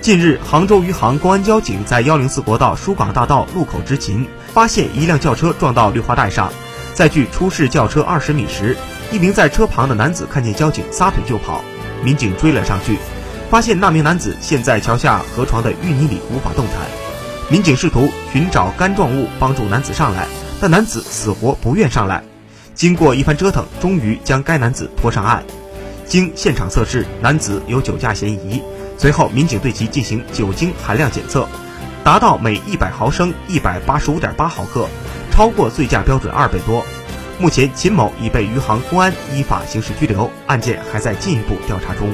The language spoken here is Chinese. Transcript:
近日，杭州余杭公安交警在幺零四国道疏港大道路口执勤，发现一辆轿车撞到绿化带上，在距出事轿车二十米时，一名在车旁的男子看见交警撒腿就跑，民警追了上去，发现那名男子陷在桥下河床的淤泥里无法动弹，民警试图寻找干状物帮助男子上来，但男子死活不愿上来，经过一番折腾，终于将该男子拖上岸。经现场测试，男子有酒驾嫌疑。随后，民警对其进行酒精含量检测，达到每一百毫升一百八十五点八毫克，超过醉驾标准二倍多。目前，秦某已被余杭公安依法刑事拘留，案件还在进一步调查中。